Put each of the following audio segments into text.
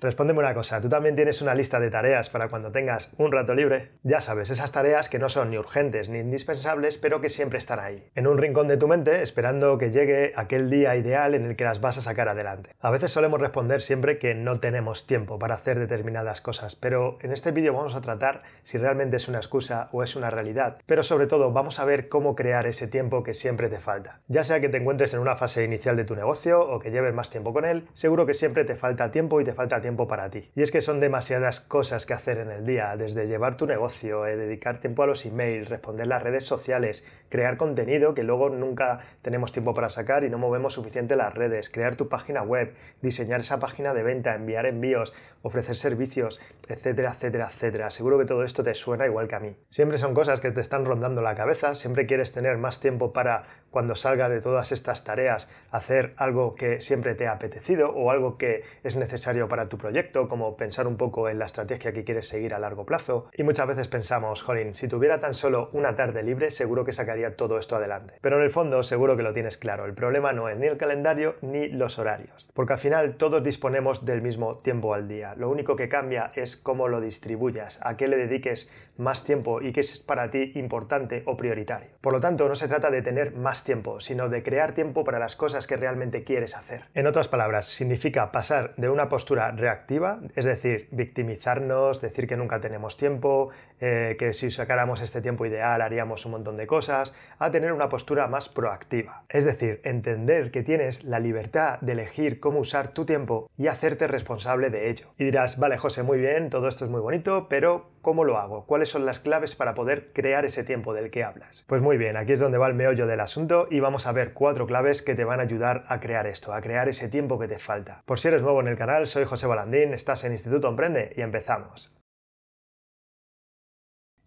Respóndeme una cosa, ¿tú también tienes una lista de tareas para cuando tengas un rato libre? Ya sabes, esas tareas que no son ni urgentes ni indispensables, pero que siempre están ahí, en un rincón de tu mente, esperando que llegue aquel día ideal en el que las vas a sacar adelante. A veces solemos responder siempre que no tenemos tiempo para hacer determinadas cosas, pero en este vídeo vamos a tratar si realmente es una excusa o es una realidad, pero sobre todo vamos a ver cómo crear ese tiempo que siempre te falta. Ya sea que te encuentres en una fase inicial de tu negocio o que lleves más tiempo con él, seguro que siempre te falta tiempo y te falta tiempo para ti. Y es que son demasiadas cosas que hacer en el día, desde llevar tu negocio, eh, dedicar tiempo a los emails, responder las redes sociales, crear contenido que luego nunca tenemos tiempo para sacar y no movemos suficiente las redes, crear tu página web, diseñar esa página de venta, enviar envíos, ofrecer servicios, etcétera, etcétera, etcétera. Seguro que todo esto te suena igual que a mí. Siempre son cosas que te están rondando la cabeza, siempre quieres tener más tiempo para cuando salgas de todas estas tareas hacer algo que siempre te ha apetecido o algo que es necesario para tu proyecto, como pensar un poco en la estrategia que quieres seguir a largo plazo. Y muchas veces pensamos, jolín, si tuviera tan solo una tarde libre, seguro que sacaría todo esto adelante. Pero en el fondo, seguro que lo tienes claro. El problema no es ni el calendario ni los horarios. Porque al final todos disponemos del mismo tiempo al día. Lo único que cambia es cómo lo distribuyas, a qué le dediques más tiempo y qué es para ti importante o prioritario. Por lo tanto, no se trata de tener más tiempo, sino de crear tiempo para las cosas que realmente quieres hacer. En otras palabras, significa pasar de una postura reactiva, es decir, victimizarnos, decir que nunca tenemos tiempo, eh, que si sacáramos este tiempo ideal haríamos un montón de cosas, a tener una postura más proactiva. Es decir, entender que tienes la libertad de elegir cómo usar tu tiempo y hacerte responsable de ello. Y dirás, vale José, muy bien, todo esto es muy bonito, pero ¿cómo lo hago? ¿Cuáles son las claves para poder crear ese tiempo del que hablas? Pues muy bien, aquí es donde va el meollo del asunto y vamos a ver cuatro claves que te van a ayudar a crear esto, a crear ese tiempo que te falta. Por si eres nuevo en el canal, soy José Balandín, estás en Instituto Emprende y empezamos.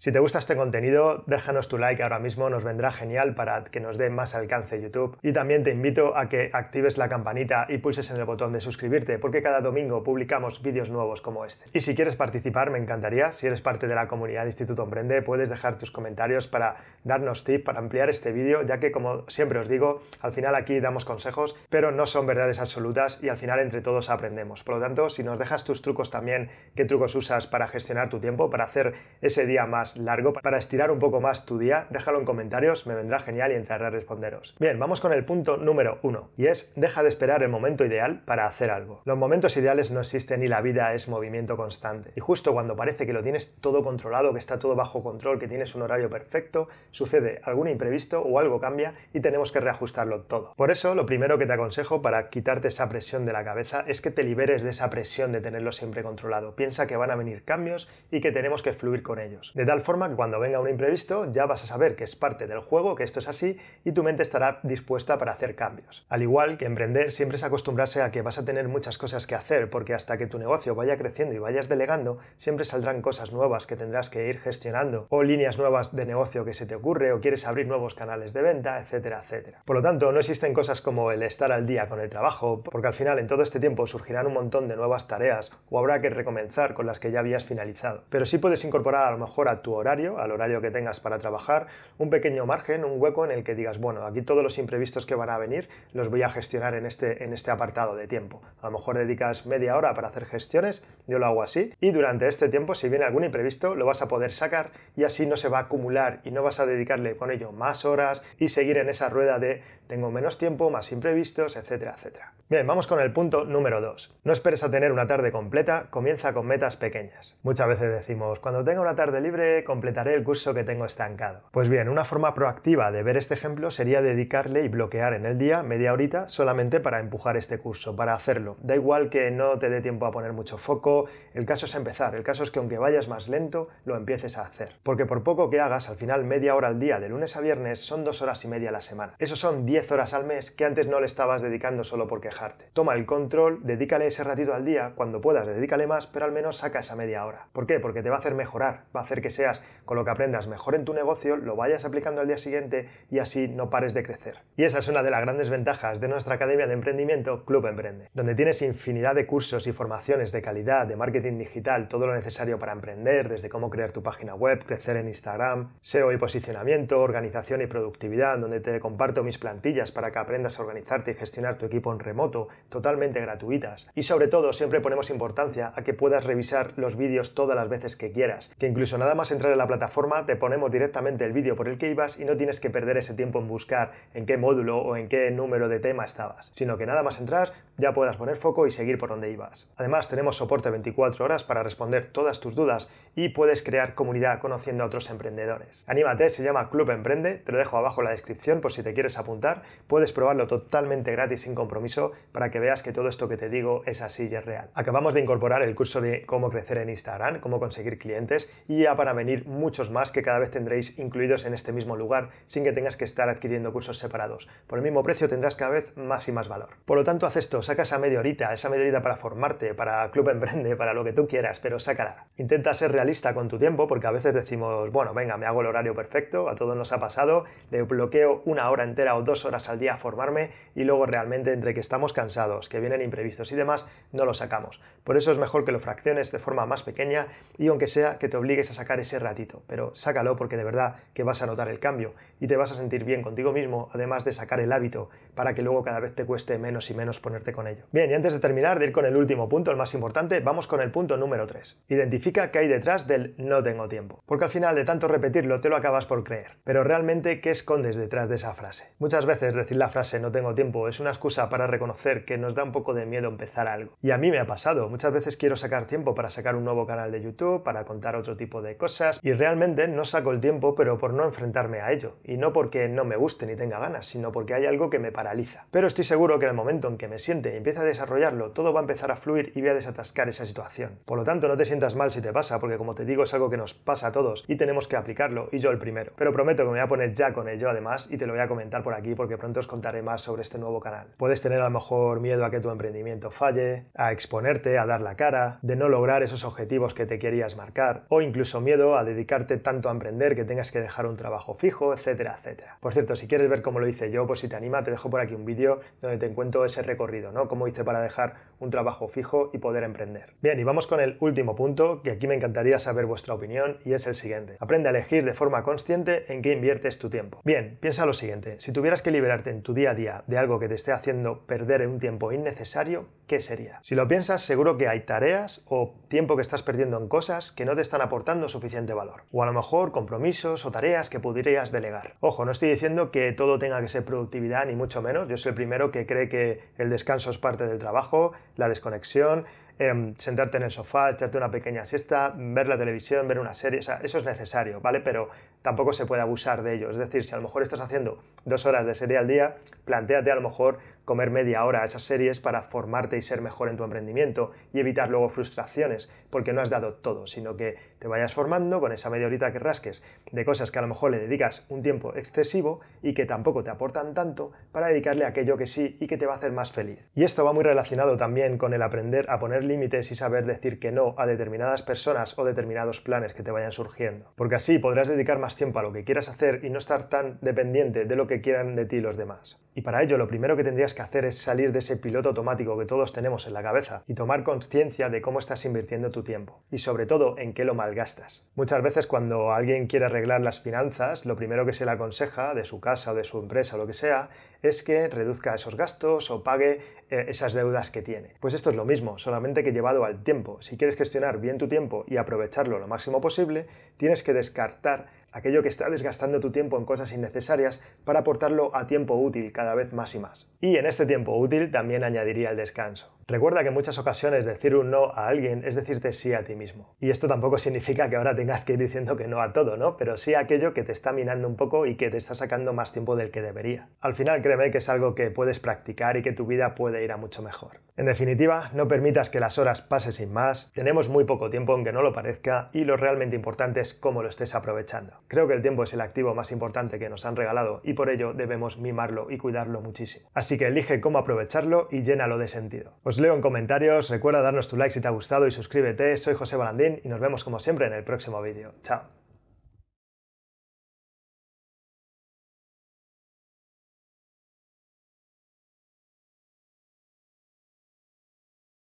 Si te gusta este contenido, déjanos tu like ahora mismo, nos vendrá genial para que nos dé más alcance YouTube. Y también te invito a que actives la campanita y pulses en el botón de suscribirte, porque cada domingo publicamos vídeos nuevos como este. Y si quieres participar, me encantaría, si eres parte de la comunidad Instituto Emprende, puedes dejar tus comentarios para darnos tips, para ampliar este vídeo, ya que como siempre os digo, al final aquí damos consejos, pero no son verdades absolutas y al final entre todos aprendemos. Por lo tanto, si nos dejas tus trucos también, qué trucos usas para gestionar tu tiempo, para hacer ese día más largo para estirar un poco más tu día, déjalo en comentarios, me vendrá genial y entraré a responderos. Bien, vamos con el punto número uno, y es deja de esperar el momento ideal para hacer algo. Los momentos ideales no existen y la vida es movimiento constante. Y justo cuando parece que lo tienes todo controlado, que está todo bajo control, que tienes un horario perfecto, sucede algún imprevisto o algo cambia y tenemos que reajustarlo todo. Por eso, lo primero que te aconsejo para quitarte esa presión de la cabeza es que te liberes de esa presión de tenerlo siempre controlado. Piensa que van a venir cambios y que tenemos que fluir con ellos. De tal forma que cuando venga un imprevisto ya vas a saber que es parte del juego, que esto es así, y tu mente estará dispuesta para hacer cambios. Al igual que emprender siempre es acostumbrarse a que vas a tener muchas cosas que hacer, porque hasta que tu negocio vaya creciendo y vayas delegando, siempre saldrán cosas nuevas que tendrás que ir gestionando, o líneas nuevas de negocio que se te ocurre, o quieres abrir nuevos canales de venta, etcétera, etcétera. Por lo tanto, no existen cosas como el estar al día con el trabajo, porque al final en todo este tiempo surgirán un montón de nuevas tareas, o habrá que recomenzar con las que ya habías finalizado. Pero sí puedes incorporar a lo mejor a tu horario, al horario que tengas para trabajar, un pequeño margen, un hueco en el que digas, bueno, aquí todos los imprevistos que van a venir los voy a gestionar en este, en este apartado de tiempo. A lo mejor dedicas media hora para hacer gestiones, yo lo hago así, y durante este tiempo, si viene algún imprevisto, lo vas a poder sacar y así no se va a acumular y no vas a dedicarle con ello más horas y seguir en esa rueda de tengo menos tiempo, más imprevistos, etcétera, etcétera. Bien, vamos con el punto número 2. No esperes a tener una tarde completa, comienza con metas pequeñas. Muchas veces decimos, cuando tenga una tarde libre, completaré el curso que tengo estancado. Pues bien, una forma proactiva de ver este ejemplo sería dedicarle y bloquear en el día media horita solamente para empujar este curso, para hacerlo. Da igual que no te dé tiempo a poner mucho foco, el caso es empezar, el caso es que aunque vayas más lento, lo empieces a hacer. Porque por poco que hagas, al final media hora al día, de lunes a viernes, son dos horas y media a la semana. Eso son 10 horas al mes que antes no le estabas dedicando solo por quejarte. Toma el control, dedícale ese ratito al día, cuando puedas, dedícale más, pero al menos saca esa media hora. ¿Por qué? Porque te va a hacer mejorar, va a hacer que sea con lo que aprendas mejor en tu negocio, lo vayas aplicando al día siguiente y así no pares de crecer. Y esa es una de las grandes ventajas de nuestra Academia de Emprendimiento Club Emprende, donde tienes infinidad de cursos y formaciones de calidad, de marketing digital, todo lo necesario para emprender, desde cómo crear tu página web, crecer en Instagram, SEO y posicionamiento, organización y productividad, donde te comparto mis plantillas para que aprendas a organizarte y gestionar tu equipo en remoto, totalmente gratuitas. Y sobre todo, siempre ponemos importancia a que puedas revisar los vídeos todas las veces que quieras, que incluso nada más entrar en la plataforma te ponemos directamente el vídeo por el que ibas y no tienes que perder ese tiempo en buscar en qué módulo o en qué número de tema estabas, sino que nada más entrar ya puedas poner foco y seguir por donde ibas. Además, tenemos soporte 24 horas para responder todas tus dudas y puedes crear comunidad conociendo a otros emprendedores. Anímate, se llama Club Emprende, te lo dejo abajo en la descripción por si te quieres apuntar. Puedes probarlo totalmente gratis sin compromiso para que veas que todo esto que te digo es así y es real. Acabamos de incorporar el curso de cómo crecer en Instagram, cómo conseguir clientes y ya para muchos más que cada vez tendréis incluidos en este mismo lugar sin que tengas que estar adquiriendo cursos separados. Por el mismo precio tendrás cada vez más y más valor. Por lo tanto, haz esto, saca esa media horita, esa media horita para formarte, para Club Emprende, para lo que tú quieras, pero sácala. Intenta ser realista con tu tiempo porque a veces decimos, bueno, venga, me hago el horario perfecto, a todos nos ha pasado, le bloqueo una hora entera o dos horas al día a formarme y luego realmente entre que estamos cansados, que vienen imprevistos y demás, no lo sacamos. Por eso es mejor que lo fracciones de forma más pequeña y aunque sea que te obligues a sacar ese ratito, pero sácalo porque de verdad que vas a notar el cambio y te vas a sentir bien contigo mismo, además de sacar el hábito para que luego cada vez te cueste menos y menos ponerte con ello. Bien, y antes de terminar, de ir con el último punto, el más importante, vamos con el punto número 3. Identifica qué hay detrás del no tengo tiempo. Porque al final de tanto repetirlo te lo acabas por creer. Pero realmente, ¿qué escondes detrás de esa frase? Muchas veces decir la frase no tengo tiempo es una excusa para reconocer que nos da un poco de miedo empezar algo. Y a mí me ha pasado. Muchas veces quiero sacar tiempo para sacar un nuevo canal de YouTube, para contar otro tipo de cosas y realmente no saco el tiempo pero por no enfrentarme a ello. Y no porque no me guste ni tenga ganas, sino porque hay algo que me paraliza. Pero estoy seguro que en el momento en que me siente y empiece a desarrollarlo, todo va a empezar a fluir y voy a desatascar esa situación. Por lo tanto, no te sientas mal si te pasa, porque como te digo, es algo que nos pasa a todos y tenemos que aplicarlo, y yo el primero. Pero prometo que me voy a poner ya con ello además y te lo voy a comentar por aquí porque pronto os contaré más sobre este nuevo canal. Puedes tener a lo mejor miedo a que tu emprendimiento falle, a exponerte, a dar la cara, de no lograr esos objetivos que te querías marcar, o incluso miedo a dedicarte tanto a emprender que tengas que dejar un trabajo fijo, etcétera, etcétera. Por cierto, si quieres ver cómo lo hice yo, pues si te anima, te dejo por aquí un vídeo donde te encuentro ese recorrido, ¿no? Cómo hice para dejar un trabajo fijo y poder emprender. Bien, y vamos con el último punto, que aquí me encantaría saber vuestra opinión, y es el siguiente. Aprende a elegir de forma consciente en qué inviertes tu tiempo. Bien, piensa lo siguiente, si tuvieras que liberarte en tu día a día de algo que te esté haciendo perder un tiempo innecesario, ¿qué sería? Si lo piensas, seguro que hay tareas o tiempo que estás perdiendo en cosas que no te están aportando suficiente valor. O a lo mejor compromisos o tareas que podrías delegar. Ojo, no estoy diciendo que todo tenga que ser productividad, ni mucho menos. Yo soy el primero que cree que el descanso es parte del trabajo, la desconexión, em, sentarte en el sofá, echarte una pequeña siesta, ver la televisión, ver una serie, eso es necesario, ¿vale? Pero tampoco se puede abusar de ello. Es decir, si a lo mejor estás haciendo dos horas de serie al día, planteate a lo mejor comer media hora a esas series para formarte y ser mejor en tu emprendimiento y evitar luego frustraciones porque no has dado todo, sino que te vayas formando con esa media horita que rasques de cosas que a lo mejor le dedicas un tiempo excesivo y que tampoco te aportan tanto para dedicarle a aquello que sí y que te va a hacer más feliz. Y esto va muy relacionado también con el aprender a poner límites y saber decir que no a determinadas personas o determinados planes que te vayan surgiendo, porque así podrás dedicar más tiempo a lo que quieras hacer y no estar tan dependiente de lo que quieran de ti los demás. Y para ello lo primero que tendrías que hacer es salir de ese piloto automático que todos tenemos en la cabeza y tomar conciencia de cómo estás invirtiendo tu tiempo y sobre todo en qué lo malgastas. Muchas veces cuando alguien quiere arreglar las finanzas, lo primero que se le aconseja de su casa o de su empresa o lo que sea es que reduzca esos gastos o pague eh, esas deudas que tiene. Pues esto es lo mismo, solamente que llevado al tiempo. Si quieres gestionar bien tu tiempo y aprovecharlo lo máximo posible, tienes que descartar aquello que está desgastando tu tiempo en cosas innecesarias para aportarlo a tiempo útil cada vez más y más. Y en este tiempo útil también añadiría el descanso. Recuerda que en muchas ocasiones decir un no a alguien es decirte sí a ti mismo. Y esto tampoco significa que ahora tengas que ir diciendo que no a todo, ¿no? Pero sí a aquello que te está minando un poco y que te está sacando más tiempo del que debería. Al final créeme que es algo que puedes practicar y que tu vida puede ir a mucho mejor. En definitiva, no permitas que las horas pasen sin más, tenemos muy poco tiempo aunque no lo parezca y lo realmente importante es cómo lo estés aprovechando. Creo que el tiempo es el activo más importante que nos han regalado y por ello debemos mimarlo y cuidarlo muchísimo. Así que elige cómo aprovecharlo y llénalo de sentido. Leo en comentarios, recuerda darnos tu like si te ha gustado y suscríbete. Soy José Balandín y nos vemos como siempre en el próximo vídeo. Chao.